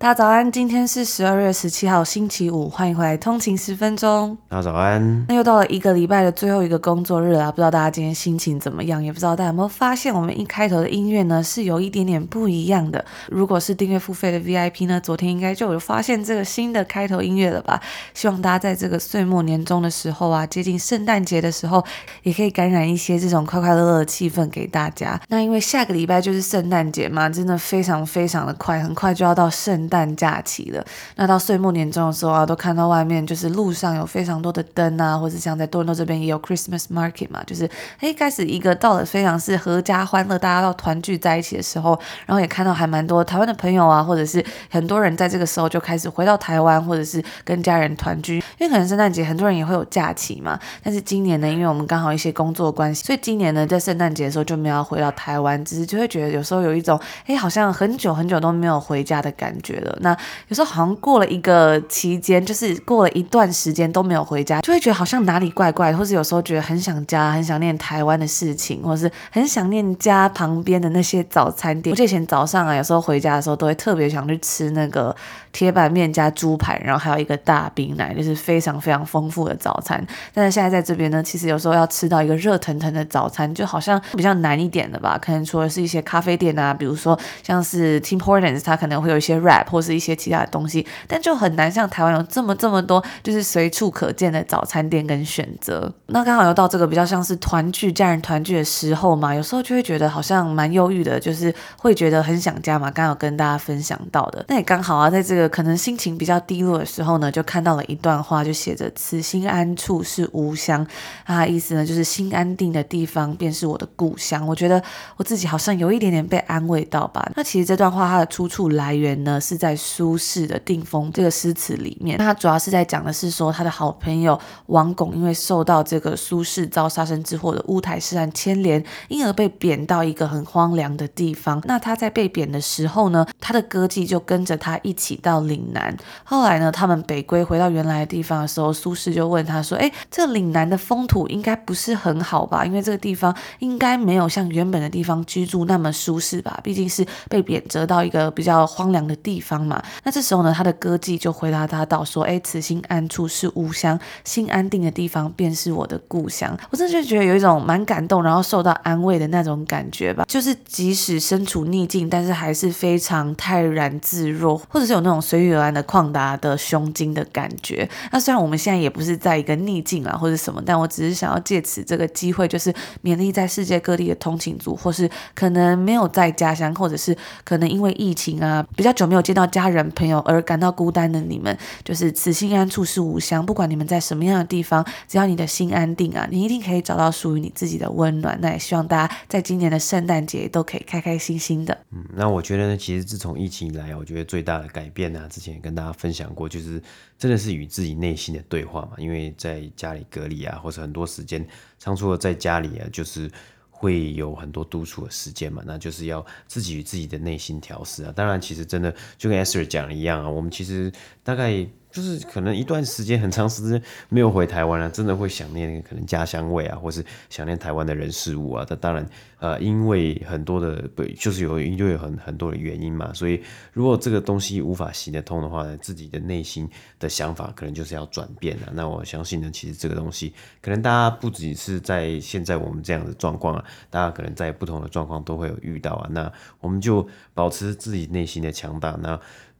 大家早安，今天是十二月十七号星期五，欢迎回来通勤十分钟。大家早安。那又到了一个礼拜的最后一个工作日了，不知道大家今天心情怎么样？也不知道大家有没有发现，我们一开头的音乐呢是有一点点不一样的。如果是订阅付费的 VIP 呢，昨天应该就有发现这个新的开头音乐了吧？希望大家在这个岁末年终的时候啊，接近圣诞节的时候，也可以感染一些这种快快乐乐的气氛给大家。那因为下个礼拜就是圣诞节嘛，真的非常非常的快，很快就要到圣。圣诞假期了，那到岁末年终的时候啊，都看到外面就是路上有非常多的灯啊，或者像在多伦多这边也有 Christmas Market 嘛，就是诶开始一个到了非常是阖家欢乐，大家要团聚在一起的时候，然后也看到还蛮多台湾的朋友啊，或者是很多人在这个时候就开始回到台湾，或者是跟家人团聚，因为可能圣诞节很多人也会有假期嘛，但是今年呢，因为我们刚好一些工作关系，所以今年呢在圣诞节的时候就没有回到台湾，只是就会觉得有时候有一种诶好像很久很久都没有回家的感觉。那有时候好像过了一个期间，就是过了一段时间都没有回家，就会觉得好像哪里怪怪，或是有时候觉得很想家，很想念台湾的事情，或是很想念家旁边的那些早餐店。我以前早上啊，有时候回家的时候都会特别想去吃那个铁板面加猪排，然后还有一个大冰奶，就是非常非常丰富的早餐。但是现在在这边呢，其实有时候要吃到一个热腾腾的早餐，就好像比较难一点的吧。可能除了是一些咖啡店啊，比如说像是 Tim Hortons，它可能会有一些 wrap。或是一些其他的东西，但就很难像台湾有这么这么多，就是随处可见的早餐店跟选择。那刚好又到这个比较像是团聚、家人团聚的时候嘛，有时候就会觉得好像蛮忧郁的，就是会觉得很想家嘛。刚好跟大家分享到的，那也刚好啊，在这个可能心情比较低落的时候呢，就看到了一段话，就写着“此心安处是吾乡”，啊，意思呢就是心安定的地方便是我的故乡。我觉得我自己好像有一点点被安慰到吧。那其实这段话它的出处来源呢是。在苏轼的《定风》这个诗词里面，那他主要是在讲的是说，他的好朋友王巩因为受到这个苏轼遭杀身之祸的乌台诗案牵连，因而被贬到一个很荒凉的地方。那他在被贬的时候呢，他的歌妓就跟着他一起到岭南。后来呢，他们北归回到原来的地方的时候，苏轼就问他说：“哎，这岭南的风土应该不是很好吧？因为这个地方应该没有像原本的地方居住那么舒适吧？毕竟是被贬谪到一个比较荒凉的地方。”方嘛，那这时候呢，他的歌妓就回答他道说：“哎，此心安处是吾乡，心安定的地方便是我的故乡。”我真的就觉得有一种蛮感动，然后受到安慰的那种感觉吧。就是即使身处逆境，但是还是非常泰然自若，或者是有那种随遇而安的旷达的胸襟的感觉。那虽然我们现在也不是在一个逆境啊，或者什么，但我只是想要借此这个机会，就是勉励在世界各地的通勤族，或是可能没有在家乡，或者是可能因为疫情啊比较久没有见到家人朋友而感到孤单的你们，就是此心安处是吾乡。不管你们在什么样的地方，只要你的心安定啊，你一定可以找到属于你自己的温暖。那也希望大家在今年的圣诞节都可以开开心心的。嗯，那我觉得呢，其实自从疫情以来，我觉得最大的改变呢、之前也跟大家分享过，就是真的是与自己内心的对话嘛。因为在家里隔离啊，或者很多时间，常除了在家里啊，就是。会有很多独处的时间嘛，那就是要自己与自己的内心调试啊。当然，其实真的就跟 Esther 讲的一样啊，我们其实大概。就是可能一段时间很长时间没有回台湾了，啊，真的会想念可能家乡味啊，或是想念台湾的人事物啊。这当然，呃，因为很多的不就是有因为很很多的原因嘛，所以如果这个东西无法行得通的话呢，自己的内心的想法可能就是要转变了。那我相信呢，其实这个东西可能大家不只是在现在我们这样的状况啊，大家可能在不同的状况都会有遇到啊。那我们就保持自己内心的强大。那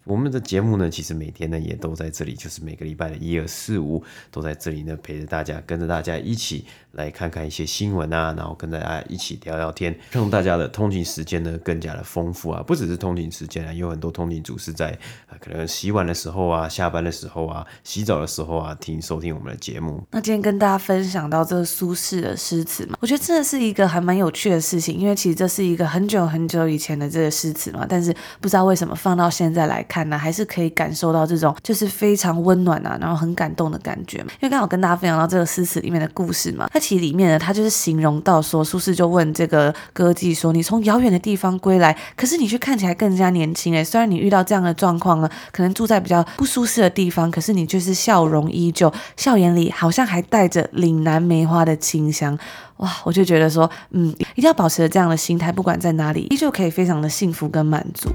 我们的节目呢，其实每天呢也都在这里，就是每个礼拜的一、二、四、五都在这里呢，陪着大家，跟着大家一起来看看一些新闻啊，然后跟大家一起聊聊天，让大家的通勤时间呢更加的丰富啊。不只是通勤时间啊，有很多通勤族是在啊，可能洗碗的时候啊，下班的时候啊，洗澡的时候啊，听收听我们的节目。那今天跟大家分享到这个苏轼的诗词嘛，我觉得真的是一个还蛮有趣的事情，因为其实这是一个很久很久以前的这个诗词嘛，但是不知道为什么放到现在来看。还是可以感受到这种就是非常温暖啊，然后很感动的感觉。因为刚好跟大家分享到这个诗词里面的故事嘛，它其实里面呢，它就是形容到说，苏轼就问这个歌妓说：“你从遥远的地方归来，可是你却看起来更加年轻诶。虽然你遇到这样的状况呢，可能住在比较不舒适的地方，可是你就是笑容依旧，笑眼里好像还带着岭南梅花的清香。哇，我就觉得说，嗯，一定要保持着这样的心态，不管在哪里，依旧可以非常的幸福跟满足。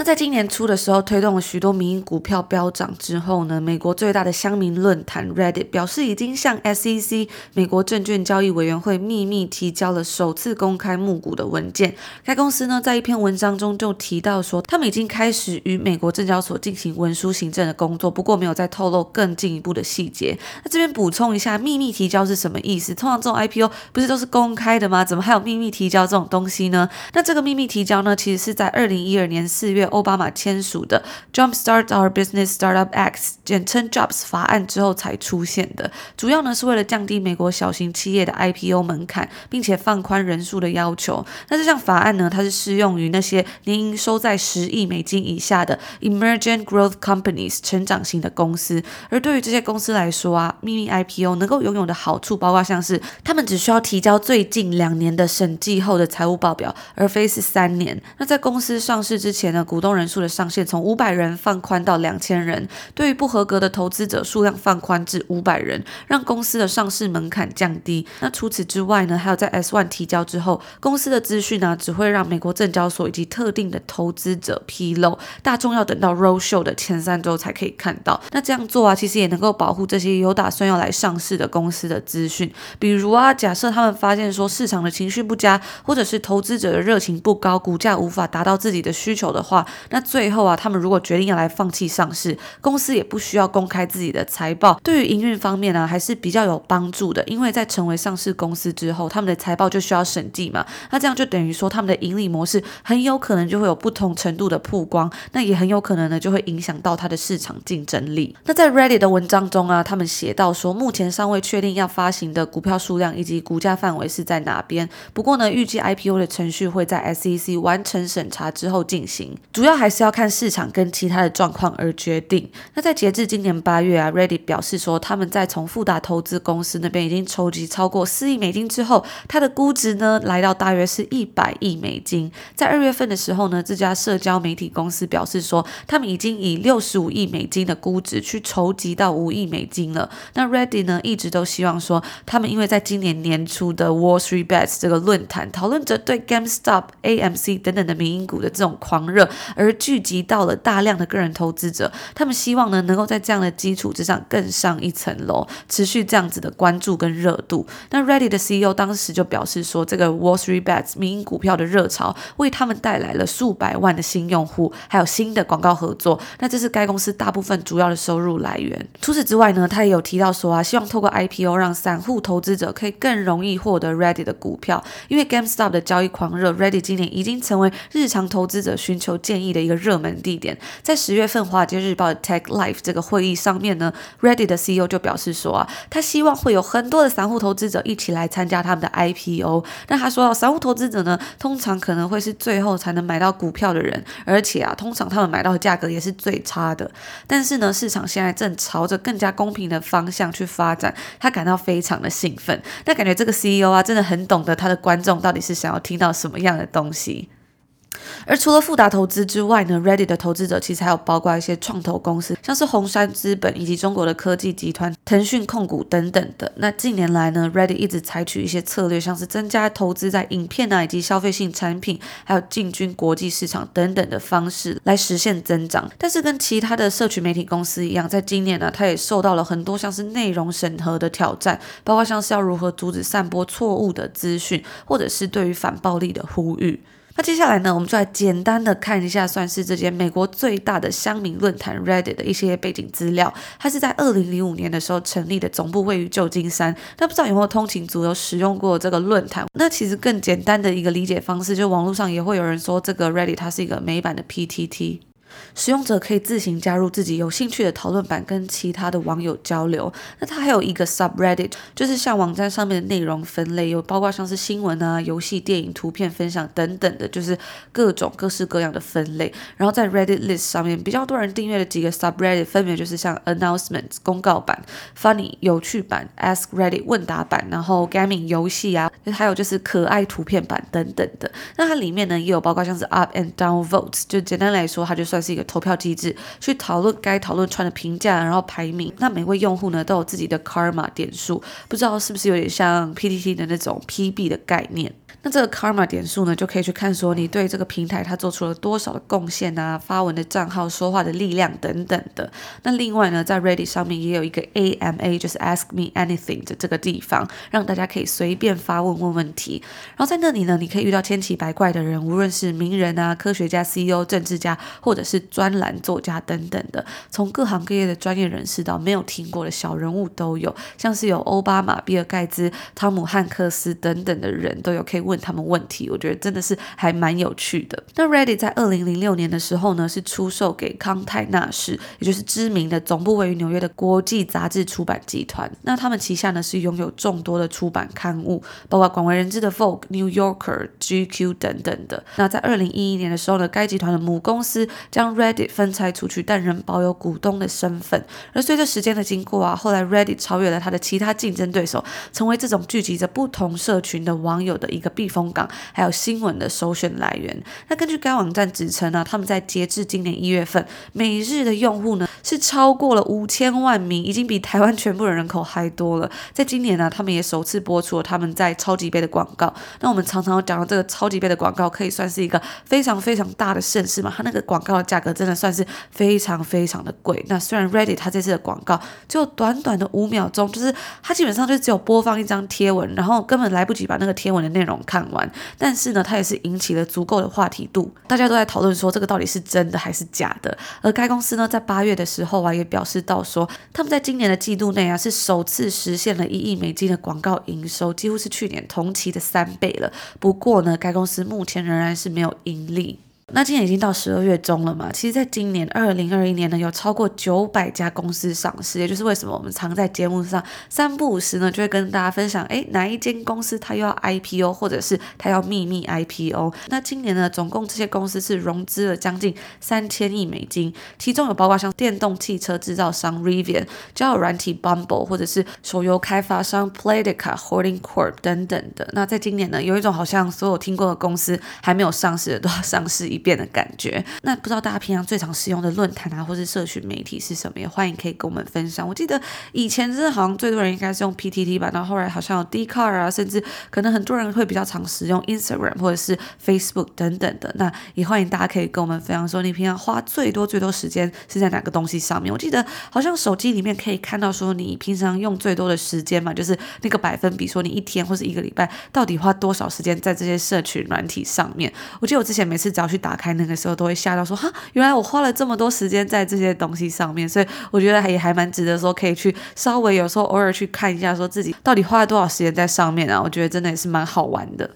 那在今年初的时候，推动了许多民营股票飙涨之后呢，美国最大的乡民论坛 Reddit 表示，已经向 SEC 美国证券交易委员会秘密提交了首次公开募股的文件。该公司呢，在一篇文章中就提到说，他们已经开始与美国证交所进行文书行政的工作，不过没有再透露更进一步的细节。那这边补充一下，秘密提交是什么意思？通常这种 IPO 不是都是公开的吗？怎么还有秘密提交这种东西呢？那这个秘密提交呢，其实是在二零一二年四月。奥巴马签署的 Jumpstart Our Business Startup Act，简称 JOBS 法案之后才出现的，主要呢是为了降低美国小型企业的 IPO 门槛，并且放宽人数的要求。那这项法案呢，它是适用于那些年营收在十亿美金以下的 Emerging Growth Companies 成长型的公司。而对于这些公司来说啊，秘密 IPO 能够拥有的好处，包括像是他们只需要提交最近两年的审计后的财务报表，而非是三年。那在公司上市之前呢，股东人数的上限从五百人放宽到两千人，对于不合格的投资者数量放宽至五百人，让公司的上市门槛降低。那除此之外呢，还有在 S1 提交之后，公司的资讯呢只会让美国证交所以及特定的投资者披露，大众要等到 Roadshow 的前三周才可以看到。那这样做啊，其实也能够保护这些有打算要来上市的公司的资讯。比如啊，假设他们发现说市场的情绪不佳，或者是投资者的热情不高，股价无法达到自己的需求的话。那最后啊，他们如果决定要来放弃上市，公司也不需要公开自己的财报，对于营运方面呢，还是比较有帮助的。因为在成为上市公司之后，他们的财报就需要审计嘛，那这样就等于说他们的盈利模式很有可能就会有不同程度的曝光，那也很有可能呢就会影响到它的市场竞争力。那在 Reddit 的文章中啊，他们写到说，目前尚未确定要发行的股票数量以及股价范围是在哪边，不过呢，预计 IPO 的程序会在 SEC 完成审查之后进行，主要还是要看市场跟其他的状况而决定。那在截至今年八月啊，Ready 表示说，他们在从富达投资公司那边已经筹集超过四亿美金之后，它的估值呢来到大约是一百亿美金。在二月份的时候呢，这家社交媒体公司表示说，他们已经以六十五亿美金的估值去筹集到五亿美金了。那 Ready 呢一直都希望说，他们因为在今年年初的 Wall Street Bets 这个论坛讨论着对 GameStop、AMC 等等的民营股的这种狂热而聚集。到了大量的个人投资者，他们希望呢能够在这样的基础之上更上一层楼，持续这样子的关注跟热度。那 Ready 的 CEO 当时就表示说，这个 Wall Street Bets 民营股票的热潮为他们带来了数百万的新用户，还有新的广告合作。那这是该公司大部分主要的收入来源。除此之外呢，他也有提到说啊，希望透过 IPO 让散户投资者可以更容易获得 Ready 的股票，因为 GameStop 的交易狂热，Ready 今年已经成为日常投资者寻求建议的一个热门地点，在十月份《华尔街日报》的 Tech Life 这个会议上面呢，Reddit 的 CEO 就表示说啊，他希望会有很多的散户投资者一起来参加他们的 IPO。那他说，散户投资者呢，通常可能会是最后才能买到股票的人，而且啊，通常他们买到的价格也是最差的。但是呢，市场现在正朝着更加公平的方向去发展，他感到非常的兴奋。那感觉这个 CEO 啊，真的很懂得他的观众到底是想要听到什么样的东西。而除了富达投资之外呢，Reddit 的投资者其实还有包括一些创投公司，像是红杉资本以及中国的科技集团腾讯控股等等的。那近年来呢，Reddit 一直采取一些策略，像是增加投资在影片啊以及消费性产品，还有进军国际市场等等的方式来实现增长。但是跟其他的社群媒体公司一样，在今年呢，它也受到了很多像是内容审核的挑战，包括像是要如何阻止散播错误的资讯，或者是对于反暴力的呼吁。那接下来呢，我们就来简单的看一下，算是这间美国最大的乡民论坛 Reddit 的一些背景资料。它是在二零零五年的时候成立的，总部位于旧金山。那不知道有没有通勤族有使用过这个论坛？那其实更简单的一个理解方式，就网络上也会有人说，这个 Reddit 它是一个美版的 PTT。使用者可以自行加入自己有兴趣的讨论版，跟其他的网友交流。那它还有一个 subreddit，就是像网站上面的内容分类，有包括像是新闻啊、游戏、电影、图片分享等等的，就是各种各式各样的分类。然后在 Reddit list 上面，比较多人订阅的几个 subreddit 分别就是像 announcements 公告版、funny 有趣版、ask Reddit 问答版，然后 gaming 游戏啊，还有就是可爱图片版等等的。那它里面呢，也有包括像是 up and down votes，就简单来说，它就算。是一个投票机制，去讨论该讨论串的评价，然后排名。那每位用户呢，都有自己的 Karma 点数，不知道是不是有点像 PTT 的那种 PB 的概念。那这个 Karma 点数呢，就可以去看说你对这个平台它做出了多少的贡献啊，发文的账号、说话的力量等等的。那另外呢，在 Reddit 上面也有一个 AMA，就是 Ask Me Anything 的这个地方，让大家可以随便发问问问题。然后在那里呢，你可以遇到千奇百怪的人，无论是名人啊、科学家、CEO、政治家，或者是专栏作家等等的，从各行各业的专业人士到没有听过的小人物都有，像是有欧巴马、比尔盖茨、汤姆汉克斯等等的人都有可以问他们问题。我觉得真的是还蛮有趣的。那 Reddit 在二零零六年的时候呢，是出售给康泰纳仕，也就是知名的总部位于纽约的国际杂志出版集团。那他们旗下呢是拥有众多的出版刊物，包括广为人知的 Vogue、New Yorker、GQ 等等的。那在二零一一年的时候呢，该集团的母公司将 Reddit 分拆出去，但仍保有股东的身份。而随着时间的经过啊，后来 Reddit 超越了它的其他竞争对手，成为这种聚集着不同社群的网友的一个避风港，还有新闻的首选来源。那根据该网站指称呢，他们在截至今年一月份，每日的用户呢是超过了五千万名，已经比台湾全部的人口还多了。在今年呢，他们也首次播出了他们在超级杯的广告。那我们常常讲到这个超级杯的广告，可以算是一个非常非常大的盛事嘛。它那个广告的价格真的算是非常非常的贵。那虽然 Reddit 它这次的广告就短短的五秒钟，就是它基本上就只有播放一张贴文，然后根本来不及把那个贴文的内容看完。但是呢，它也是引起了足够的话题度，大家都在讨论说这个到底是真的还是假的。而该公司呢，在八月的时候啊，也表示到说，他们在今年的季度内啊，是首次实现了一亿美金的广告营收，几乎是去年同期的三倍了。不过呢，该公司目前仍然是没有盈利。那今年已经到十二月中了嘛，其实，在今年二零二一年呢，有超过九百家公司上市，也就是为什么我们常在节目上三不五时呢，就会跟大家分享，诶，哪一间公司它又要 IPO，或者是它要秘密 IPO。那今年呢，总共这些公司是融资了将近三千亿美金，其中有包括像电动汽车制造商 Rivian、交友软体 Bumble，或者是手游开发商 Playtika Holding Corp 等等的。那在今年呢，有一种好像所有听过的公司还没有上市的都要上市一变的感觉，那不知道大家平常最常使用的论坛啊，或是社群媒体是什么？也欢迎可以跟我们分享。我记得以前真的好像最多人应该是用 PTT 吧，然后后来好像有 d c a r 啊，甚至可能很多人会比较常使用 Instagram 或者是 Facebook 等等的。那也欢迎大家可以跟我们分享说，你平常花最多最多时间是在哪个东西上面？我记得好像手机里面可以看到说你平常用最多的时间嘛，就是那个百分比，说你一天或是一个礼拜到底花多少时间在这些社群软体上面。我记得我之前每次只要去打。打开那个时候都会吓到说，哈，原来我花了这么多时间在这些东西上面，所以我觉得也还蛮值得说可以去稍微有时候偶尔去看一下，说自己到底花了多少时间在上面啊。我觉得真的也是蛮好玩的。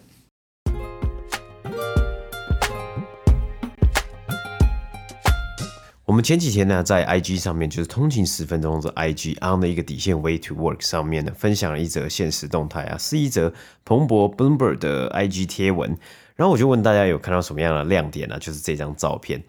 我们前几天呢，在 IG 上面就是通勤十分钟的 IG on 的一个底线 Way to Work 上面呢，分享了一则现实动态啊，是一则彭博 Bloomberg 的 IG 贴文。然后我就问大家有看到什么样的亮点呢？就是这张照片。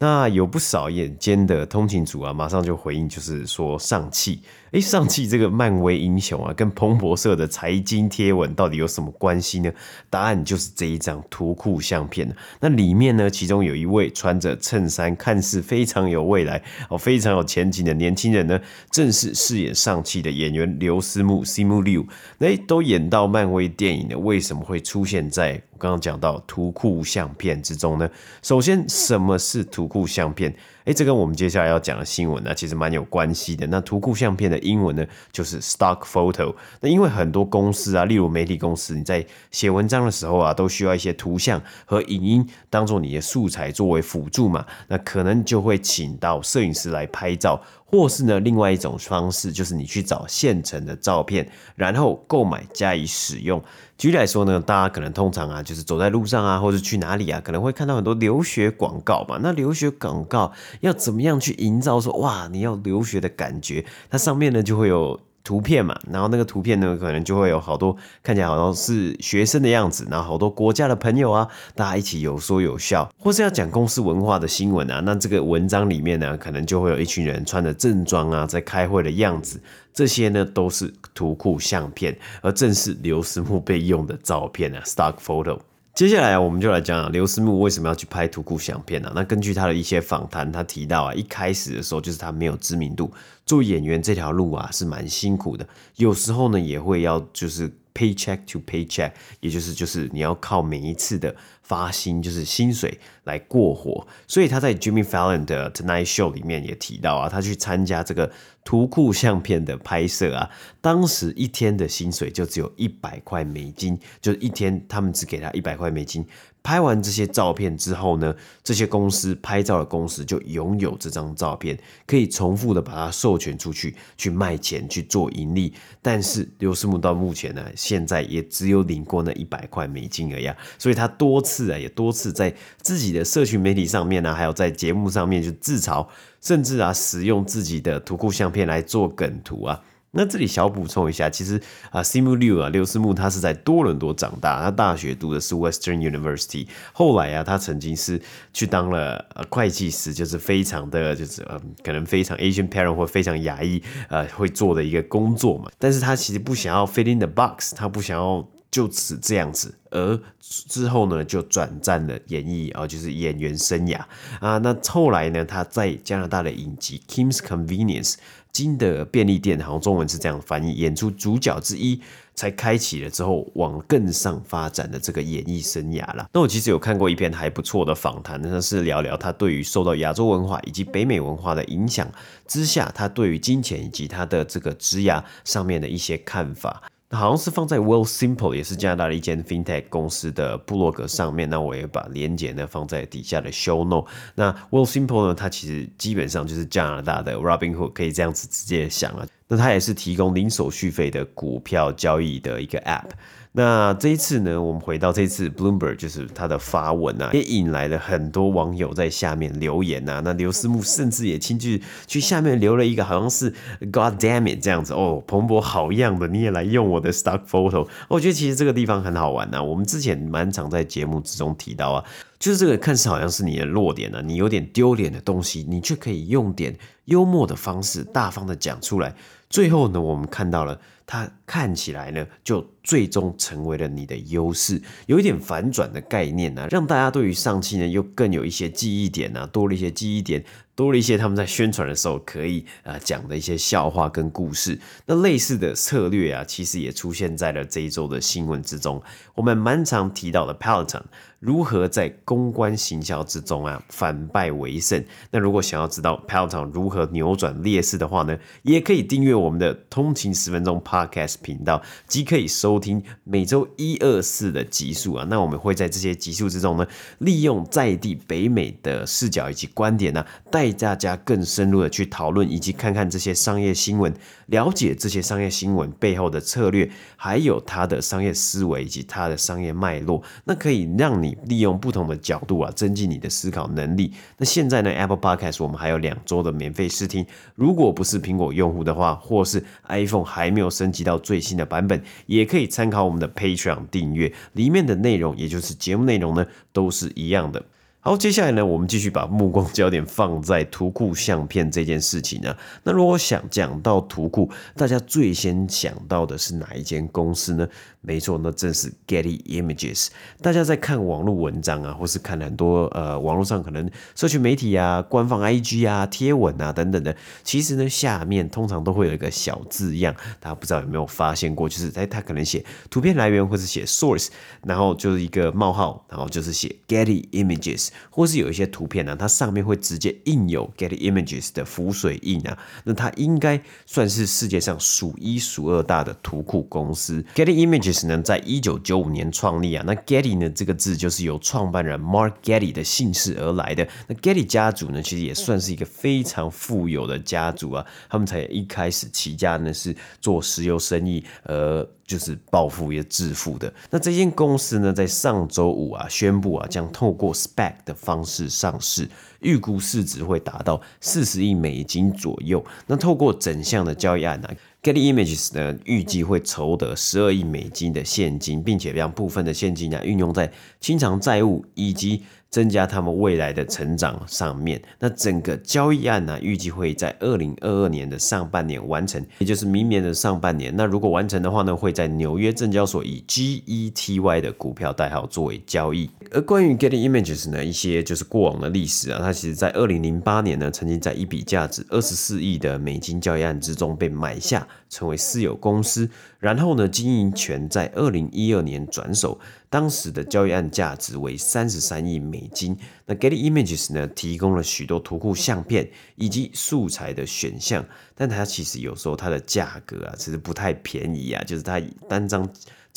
那有不少眼尖的通勤族啊，马上就回应，就是说上汽。诶，上汽这个漫威英雄啊，跟彭博社的财经贴文到底有什么关系呢？答案就是这一张图库相片。那里面呢，其中有一位穿着衬衫，看似非常有未来哦，非常有前景的年轻人呢，正是饰演上汽的演员刘思慕 Simu Liu。那都演到漫威电影了，为什么会出现在我刚刚讲到图库相片之中呢？首先，什么是图库相片？诶，这跟我们接下来要讲的新闻呢，其实蛮有关系的。那图库相片的英文呢，就是 stock photo。那因为很多公司啊，例如媒体公司，你在写文章的时候啊，都需要一些图像和影音当做你的素材作为辅助嘛，那可能就会请到摄影师来拍照。或是呢，另外一种方式就是你去找现成的照片，然后购买加以使用。举例来说呢，大家可能通常啊，就是走在路上啊，或者去哪里啊，可能会看到很多留学广告嘛。那留学广告要怎么样去营造说哇，你要留学的感觉？它上面呢就会有。图片嘛，然后那个图片呢，可能就会有好多看起来好像是学生的样子，然后好多国家的朋友啊，大家一起有说有笑，或是要讲公司文化的新闻啊，那这个文章里面呢，可能就会有一群人穿着正装啊，在开会的样子，这些呢都是图库相片，而正是刘思慕被用的照片啊，stock photo。接下来，我们就来讲刘思慕为什么要去拍图库相片呢？那根据他的一些访谈，他提到啊，一开始的时候就是他没有知名度，做演员这条路啊是蛮辛苦的，有时候呢也会要就是。paycheck to paycheck，也就是就是你要靠每一次的发薪，就是薪水来过活。所以他在 Jimmy Fallon 的 Tonight Show 里面也提到啊，他去参加这个图库相片的拍摄啊，当时一天的薪水就只有一百块美金，就是一天他们只给他一百块美金。拍完这些照片之后呢，这些公司拍照的公司就拥有这张照片，可以重复的把它授权出去，去卖钱去做盈利。但是刘思慕到目前呢，现在也只有领过那一百块美金而已啊，所以他多次啊，也多次在自己的社群媒体上面呢，还有在节目上面就自嘲，甚至啊，使用自己的图库相片来做梗图啊。那这里小补充一下，其实啊，Simu Liu 啊，刘思慕他是在多伦多长大，他大学读的是 Western University，后来啊，他曾经是去当了呃会计师，就是非常的就是呃可能非常 Asian parent 或非常亚裔呃会做的一个工作嘛，但是他其实不想要 fit in the box，他不想要就此这样子，而之后呢就转战了演艺啊，就是演员生涯啊，那后来呢，他在加拿大的影集 Kim's Convenience。金的便利店，好像中文是这样翻译，演出主角之一，才开启了之后往更上发展的这个演艺生涯啦。那我其实有看过一篇还不错的访谈，那是聊聊他对于受到亚洲文化以及北美文化的影响之下，他对于金钱以及他的这个职涯上面的一些看法。好像是放在 Well Simple，也是加拿大的一间 FinTech 公司的部落格上面。那我也把链接呢放在底下的 Show Note。那 Well Simple 呢，它其实基本上就是加拿大的 Robinhood，可以这样子直接想啊。那它也是提供零手续费的股票交易的一个 App。那这一次呢，我们回到这次 Bloomberg 就是他的发文啊，也引来了很多网友在下面留言呐、啊。那刘思慕甚至也亲自去下面留了一个，好像是 God damn it 这样子哦，彭博好样的，你也来用我的 stock photo。我觉得其实这个地方很好玩呐、啊。我们之前蛮常在节目之中提到啊，就是这个看似好像是你的弱点呢、你有点丢脸的东西，你却可以用点幽默的方式，大方的讲出来。最后呢，我们看到了它看起来呢，就最终成为了你的优势，有一点反转的概念呢、让大家对于上期呢又更有一些记忆点啊，多了一些记忆点。多了一些他们在宣传的时候可以啊讲的一些笑话跟故事。那类似的策略啊，其实也出现在了这一周的新闻之中。我们蛮常提到的 Peloton 如何在公关行销之中啊反败为胜。那如果想要知道 Peloton 如何扭转劣势的话呢，也可以订阅我们的通勤十分钟 Podcast 频道，即可以收听每周一二四的集数啊。那我们会在这些集数之中呢，利用在地北美的视角以及观点呢、带大家更深入的去讨论，以及看看这些商业新闻，了解这些商业新闻背后的策略，还有它的商业思维以及它的商业脉络，那可以让你利用不同的角度啊，增进你的思考能力。那现在呢，Apple Podcast 我们还有两周的免费试听，如果不是苹果用户的话，或是 iPhone 还没有升级到最新的版本，也可以参考我们的 Patreon 订阅，里面的内容，也就是节目内容呢，都是一样的。好，接下来呢，我们继续把目光焦点放在图库相片这件事情呢。那如果想讲到图库，大家最先想到的是哪一间公司呢？没错，那正是 Getty Images。大家在看网络文章啊，或是看很多呃网络上可能社群媒体啊、官方 IG 啊、贴文啊等等的，其实呢下面通常都会有一个小字样，大家不知道有没有发现过？就是在他可能写图片来源，或是写 source，然后就是一个冒号，然后就是写 Getty Images，或是有一些图片呢、它上面会直接印有 Getty Images 的浮水印啊，那它应该算是世界上数一数二大的图库公司 Getty Images。呢，在一九九五年创立啊，那 Getty 呢这个字就是由创办人 Mark Getty 的姓氏而来的。那 Getty 家族呢，其实也算是一个非常富有的家族啊。他们才一开始起家呢是做石油生意，呃，就是暴富也致富的。那这间公司呢，在上周五啊宣布啊，将透过 SPAC 的方式上市，预估市值会达到四十亿美金左右。那透过整项的交易案呢、Getty Images 呢，预计会筹得十二亿美金的现金，并且将部分的现金呢运用在清偿债务以及增加他们未来的成长上面。那整个交易案呢，预计会在二零二二年的上半年完成，也就是明年的上半年。那如果完成的话呢，会在纽约证交所以 GETY 的股票代号作为交易。而关于 Getty Images 呢，一些就是过往的历史啊，它其实在二零零八年呢，曾经在一笔价值二十四亿的美金交易案之中被买下，成为私有公司。然后呢，经营权在二零一二年转手，当时的交易案价值为三十三亿美金。那 Getty Images 呢，提供了许多图库相片以及素材的选项，但它其实有时候它的价格啊，其实不太便宜啊，就是它单张。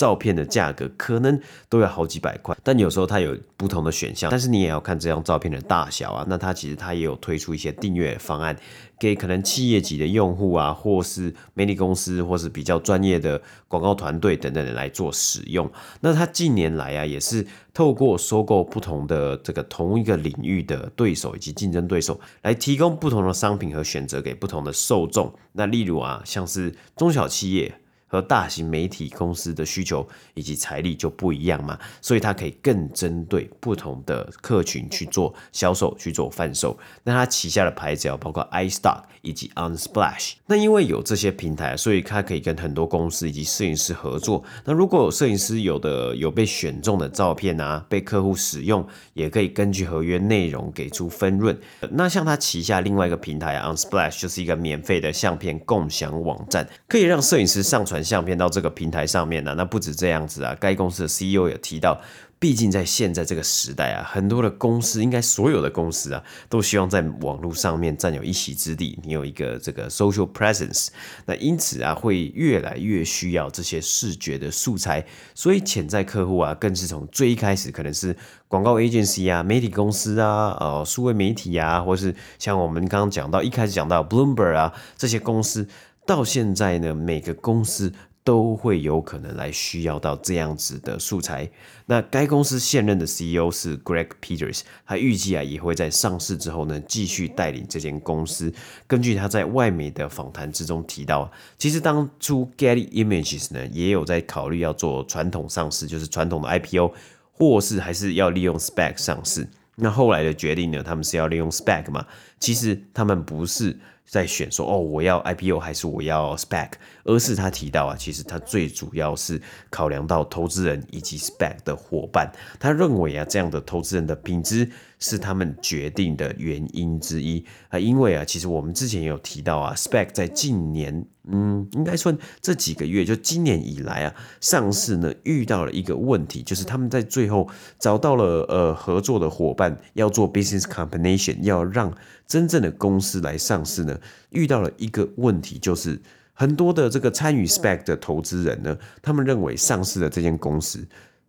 照片的价格可能都要好几百块，但有时候它有不同的选项，但是你也要看这张照片的大小啊。那它其实它也有推出一些订阅方案，给可能企业级的用户啊，或是媒体公司，或是比较专业的广告团队等等的来做使用。那它近年来啊，也是透过收购不同的这个同一个领域的对手以及竞争对手，来提供不同的商品和选择给不同的受众。那例如啊，像是中小企业。和大型媒体公司的需求以及财力就不一样嘛，所以它可以更针对不同的客群去做销售、去做贩售。那它旗下的牌子要包括 iStock 以及 Unsplash。那因为有这些平台，所以它可以跟很多公司以及摄影师合作。那如果有摄影师有的有被选中的照片啊，被客户使用，也可以根据合约内容给出分润。那像它旗下另外一个平台 Unsplash 就是一个免费的相片共享网站，可以让摄影师上传。相片到这个平台上面呢，那不止这样子啊，该公司的 CEO 也提到，毕竟在现在这个时代啊，很多的公司，应该所有的公司啊，都希望在网络上面占有一席之地，你有一个这个 social presence，那因此啊，会越来越需要这些视觉的素材，所以潜在客户啊，更是从最一开始可能是广告 agency 啊、媒体公司啊、呃，数位媒体啊，或是像我们刚刚讲到一开始讲到 Bloomberg 啊这些公司。到现在呢，每个公司都会有可能来需要到这样子的素材。那该公司现任的 CEO 是 Greg Peters，他预计啊也会在上市之后呢继续带领这间公司。根据他在外媒的访谈之中提到，其实当初 Getty Images 呢也有在考虑要做传统上市，就是传统的 IPO，或是还是要利用 SPAC 上市。那后来的决定呢，他们是要利用 SPAC 嘛？其实他们不是。在选说哦，我要 IPO 还是我要 spec？而是他提到啊，其实他最主要是考量到投资人以及 SPAC 的伙伴，他认为啊，这样的投资人的品质。是他们决定的原因之一啊，因为啊，其实我们之前也有提到啊，SPAC 在近年，嗯，应该说这几个月，就今年以来啊，上市呢遇到了一个问题，就是他们在最后找到了呃合作的伙伴，要做 business combination，要让真正的公司来上市呢，遇到了一个问题，就是很多的这个参与 SPAC 的投资人呢，他们认为上市的这间公司。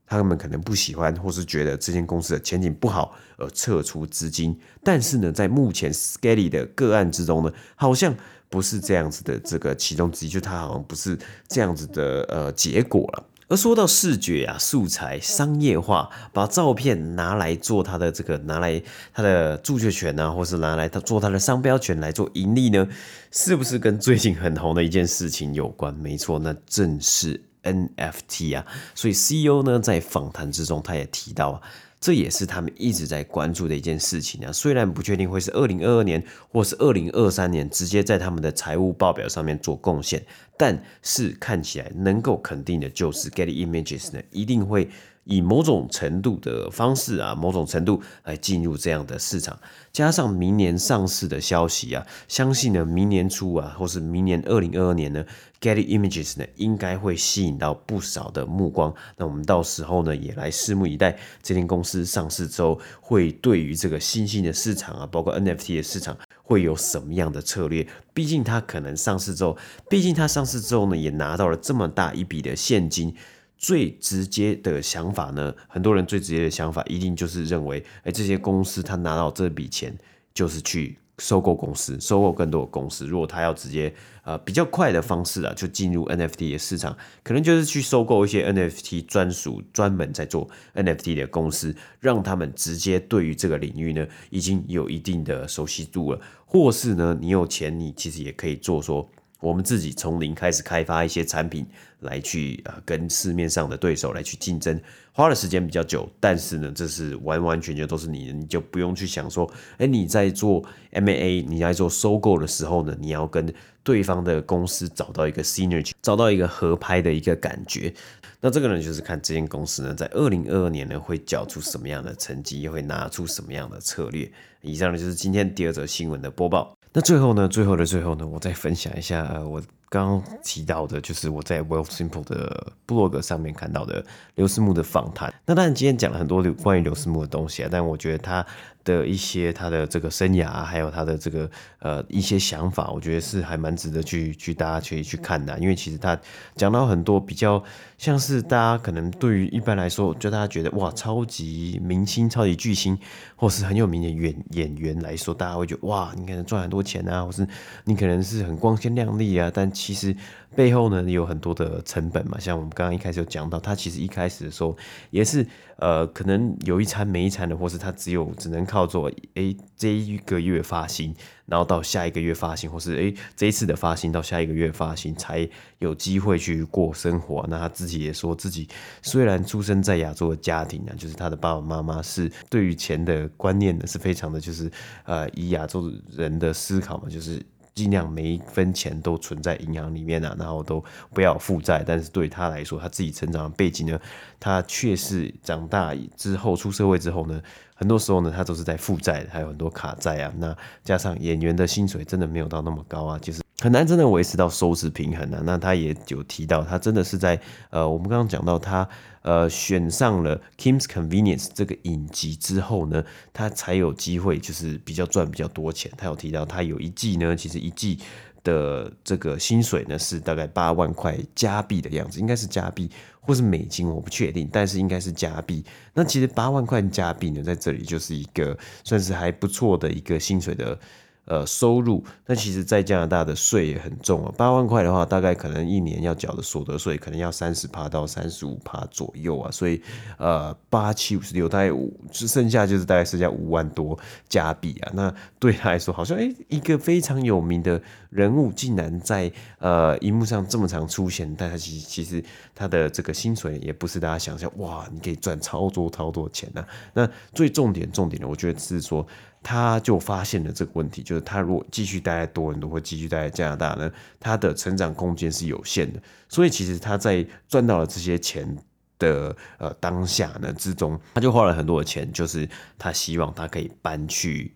他们可能不喜欢，或是觉得这间公司的前景不好而撤出资金。但是呢，在目前 s c a l y 的个案之中呢，好像不是这样子的。这个其中之一，就它好像不是这样子的呃结果了。而说到视觉啊、素材商业化，把照片拿来做它的这个拿来它的著作权啊，或是拿来它做它的商标权来做盈利呢，是不是跟最近很红的一件事情有关？没错，那正是。NFT 啊，所以 CEO 呢在访谈之中，他也提到啊，这也是他们一直在关注的一件事情啊。虽然不确定会是二零二二年或是二零二三年直接在他们的财务报表上面做贡献，但是看起来能够肯定的就是 Getty Images 呢一定会。以某种程度的方式啊，某种程度来进入这样的市场，加上明年上市的消息啊，相信呢，明年初啊，或是明年二零二二年呢，Getty Images 呢，应该会吸引到不少的目光。那我们到时候呢，也来拭目以待，这间公司上市之后，会对于这个新兴的市场啊，包括 NFT 的市场，会有什么样的策略？毕竟它可能上市之后，毕竟它上市之后呢，也拿到了这么大一笔的现金。最直接的想法呢，很多人最直接的想法一定就是认为，哎，这些公司他拿到这笔钱就是去收购公司，收购更多的公司。如果他要直接呃比较快的方式啊，就进入 NFT 的市场，可能就是去收购一些 NFT 专属专门在做 NFT 的公司，让他们直接对于这个领域呢已经有一定的熟悉度了。或是呢，你有钱，你其实也可以做说。我们自己从零开始开发一些产品来去啊、跟市面上的对手来去竞争，花的时间比较久，但是呢，这是完完全全都是你，你就不用去想说，哎，你在做 M&A，你在做收购的时候呢，你要跟对方的公司找到一个 synergy，找到一个合拍的一个感觉。那这个呢，就是看这间公司呢，在二零二二年呢，会缴出什么样的成绩，又会拿出什么样的策略。以上呢，就是今天第二则新闻的播报。那最后呢，最后的最后呢，我再分享一下，呃，我刚刚提到的，就是我在 Wealthsimple 的 blog 上面看到的刘思慕的访谈。那当然，今天讲了很多关于刘思慕的东西啊，但我觉得他的一些他的这个生涯，还有他的这个呃一些想法，我觉得是还蛮值得去去大家去去看的。因为其实他讲到很多比较像是大家可能对于一般来说，就大家觉得哇，超级明星、超级巨星，或是很有名的演演员来说，大家会觉得哇，你可能赚很多钱啊，或是你可能是很光鲜亮丽啊，但其实背后呢有很多的成本嘛。像我们刚刚一开始有讲到，他其实一开始的时候也是呃，可能有一餐没一餐的，或是他只有只能靠做诶这一个月发薪，然后到下一个月发薪，或是诶这一次的发薪到下一个月发薪才有机会去过生活。那他自己也说自己虽然出生在亚洲的家庭啊，就是他的爸爸妈妈是对于钱的观念呢是非常的，就是呃以亚洲人的思考嘛，就是。尽量每一分钱都存在银行里面啊，然后都不要负债。但是对他来说，他自己成长的背景呢，他确实长大之后出社会之后呢，很多时候呢，他都是在负债，还有很多卡债啊。那加上演员的薪水真的没有到那么高啊，就是。很难真的维持到收支平衡啊。那他也有提到，他真的是在呃，我们刚刚讲到他呃选上了 Kim's Convenience 这个影集之后呢，他才有机会就是比较赚比较多钱。他有提到，他有一季呢，其实一季的这个薪水呢是大概八万块加币的样子，应该是加币或是美金，我不确定，但是应该是加币。那其实八万块加币呢，在这里就是一个算是还不错的一个薪水的。呃，收入，那其实，在加拿大的税也很重啊。八万块的话，大概可能一年要缴的所得税，可能要三十趴到三十五趴左右啊。所以，呃，八七五十六，大概五，剩下就是大概剩下五万多加币啊。那对他来说，好像诶，一个非常有名的人物，竟然在呃荧幕上这么常出现，但他其实其实他的这个薪水也不是大家想象，哇，你可以赚超多超多钱啊。那最重点重点的，我觉得是说。他就发现了这个问题，就是他如果继续待在多伦多或继续待在加拿大呢，他的成长空间是有限的。所以其实他在赚到了这些钱的呃当下呢之中，他就花了很多的钱，就是他希望他可以搬去。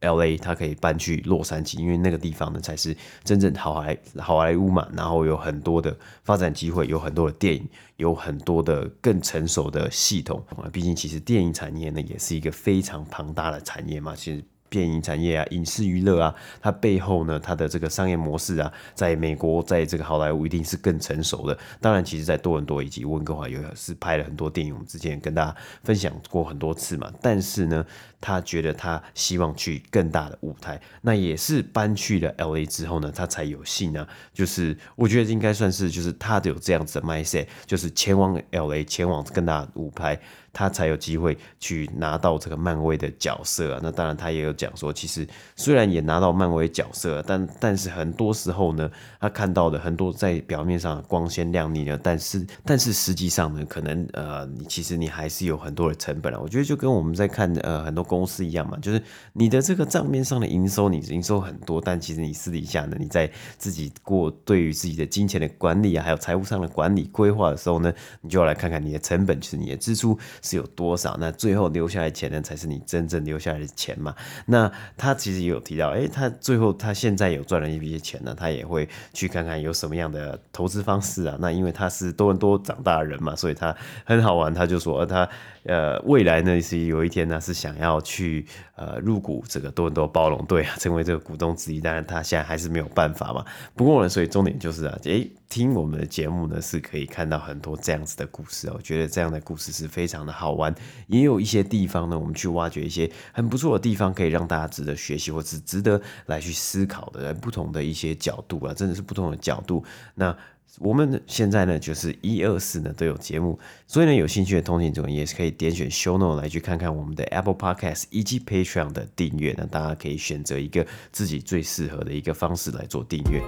L.A. 他可以搬去洛杉矶，因为那个地方呢才是真正好莱好莱坞嘛，然后有很多的发展机会，有很多的电影，有很多的更成熟的系统啊。毕竟其实电影产业呢也是一个非常庞大的产业嘛，其实。电影产业啊，影视娱乐啊，它背后呢，它的这个商业模式啊，在美国，在这个好莱坞一定是更成熟的。当然，其实，在多伦多以及温哥华有是拍了很多电影，我们之前跟大家分享过很多次嘛。但是呢，他觉得他希望去更大的舞台，那也是搬去了 LA 之后呢，他才有幸啊，就是我觉得应该算是就是他有这样子的 mindset，就是前往 LA，前往更大的舞台。他才有机会去拿到这个漫威的角色啊。那当然，他也有讲说，其实虽然也拿到漫威角色，但但是很多时候呢，他看到的很多在表面上光鲜亮丽呢，但是但是实际上呢，可能呃，你其实你还是有很多的成本啊。我觉得就跟我们在看呃很多公司一样嘛，就是你的这个账面上的营收，你营收很多，但其实你私底下呢，你在自己过对于自己的金钱的管理啊，还有财务上的管理规划的时候呢，你就要来看看你的成本，就是你的支出。是有多少？那最后留下来钱呢，才是你真正留下来的钱嘛？那他其实也有提到，诶、他最后他现在有赚了一笔钱呢，他也会去看看有什么样的投资方式啊。那因为他是多多长大的人嘛，所以他很好玩，他就说他。呃，未来呢是有一天呢是想要去呃入股这个多伦多暴龙队啊，成为这个股东之一。当然他现在还是没有办法嘛。不过呢，所以重点就是啊，诶，听我们的节目呢是可以看到很多这样子的故事哦。我觉得这样的故事是非常的好玩，也有一些地方呢，我们去挖掘一些很不错的地方，可以让大家值得学习或是值得来去思考的不同的一些角度啊，真的是不同的角度。那。我们现在呢，就是一二四呢都有节目，所以呢，有兴趣的通勤者也是可以点选 Show No 来去看看我们的 Apple Podcast 以及 Patreon 的订阅。那大家可以选择一个自己最适合的一个方式来做订阅。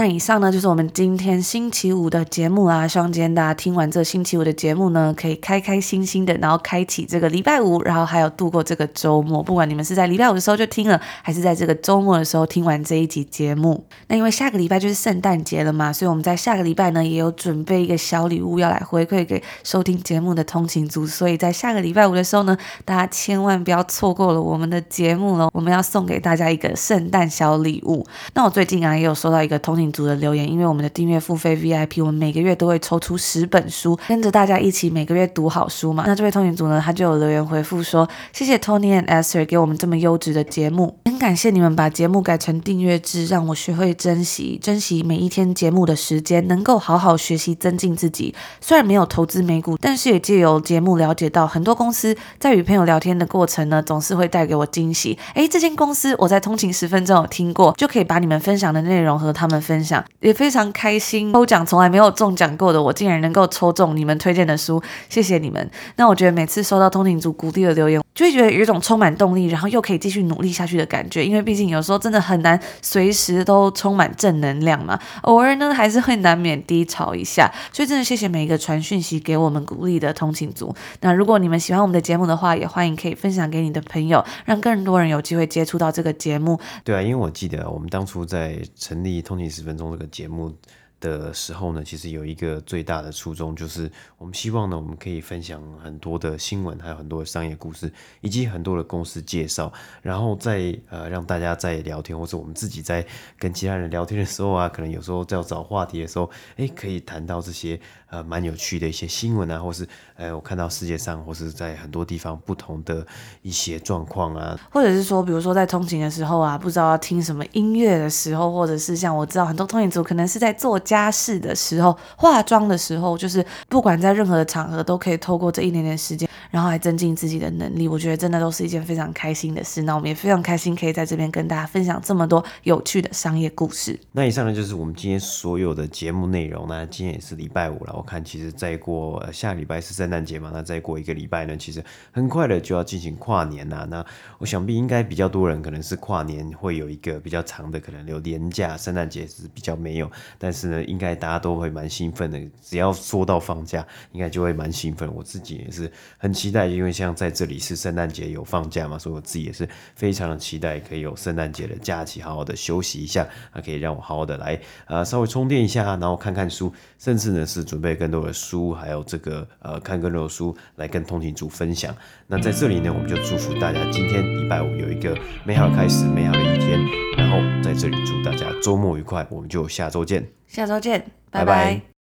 那以上呢，就是我们今天星期五的节目啦。希望今天大家听完这星期五的节目呢，可以开开心心的，然后开启这个礼拜五，然后还有度过这个周末。不管你们是在礼拜五的时候就听了，还是在这个周末的时候听完这一集节目。那因为下个礼拜就是圣诞节了嘛，所以我们在下个礼拜呢，也有准备一个小礼物要来回馈给收听节目的通勤族。所以在下个礼拜五的时候呢，大家千万不要错过了我们的节目喽。我们要送给大家一个圣诞小礼物。那我最近啊，也有收到一个通勤组的留言，因为我们的订阅付费 VIP，我们每个月都会抽出十本书，跟着大家一起每个月读好书嘛。那这位通勤组呢，他就有留言回复说：“谢谢 Tony and Esther 给我们这么优质的节目，很感谢你们把节目改成订阅制，让我学会珍惜珍惜每一天节目的时间，能够好好学习增进自己。虽然没有投资美股，但是也借由节目了解到很多公司在与朋友聊天的过程呢，总是会带给我惊喜。诶，这间公司我在通勤十分钟有听过，就可以把你们分享的内容和他们分分享。”也非常开心，抽奖从来没有中奖过的我，竟然能够抽中你们推荐的书，谢谢你们。那我觉得每次收到通勤组鼓励的留言，就会觉得有一种充满动力，然后又可以继续努力下去的感觉。因为毕竟有时候真的很难随时都充满正能量嘛，偶尔呢还是会难免低潮一下。所以真的谢谢每一个传讯息给我们鼓励的通勤组。那如果你们喜欢我们的节目的话，也欢迎可以分享给你的朋友，让更多人有机会接触到这个节目。对啊，因为我记得我们当初在成立通勤十分分钟这个节目的时候呢，其实有一个最大的初衷，就是我们希望呢，我们可以分享很多的新闻，还有很多的商业故事，以及很多的公司介绍，然后在呃让大家在聊天，或者我们自己在跟其他人聊天的时候啊，可能有时候在找话题的时候，哎，可以谈到这些呃蛮有趣的一些新闻啊，或是呃我看到世界上或是在很多地方不同的一些状况啊，或者是说，比如说在通勤的时候啊，不知道要听什么音乐的时候，或者是像我知道很多通勤族可能是在做。家事的时候，化妆的时候，就是不管在任何的场合，都可以透过这一点点时间，然后来增进自己的能力。我觉得真的都是一件非常开心的事。那我们也非常开心，可以在这边跟大家分享这么多有趣的商业故事。那以上呢，就是我们今天所有的节目内容。那今天也是礼拜五了，我看其实再过下礼拜是圣诞节嘛，那再过一个礼拜呢，其实很快的就要进行跨年了。那我想必应该比较多人可能是跨年会有一个比较长的，可能有年假，圣诞节是比较没有，但是呢。应该大家都会蛮兴奋的，只要说到放假，应该就会蛮兴奋。我自己也是很期待，因为像在这里是圣诞节有放假嘛，所以我自己也是非常的期待，可以有圣诞节的假期，好好的休息一下，啊，可以让我好好的来呃稍微充电一下，然后看看书，甚至呢是准备更多的书，还有这个呃看更多的书来跟通勤族分享。那在这里呢，我们就祝福大家今天礼拜五有一个美好的开始，美好的一天。然后在这里祝大家周末愉快，我们就下周见。下周见，拜拜。拜拜。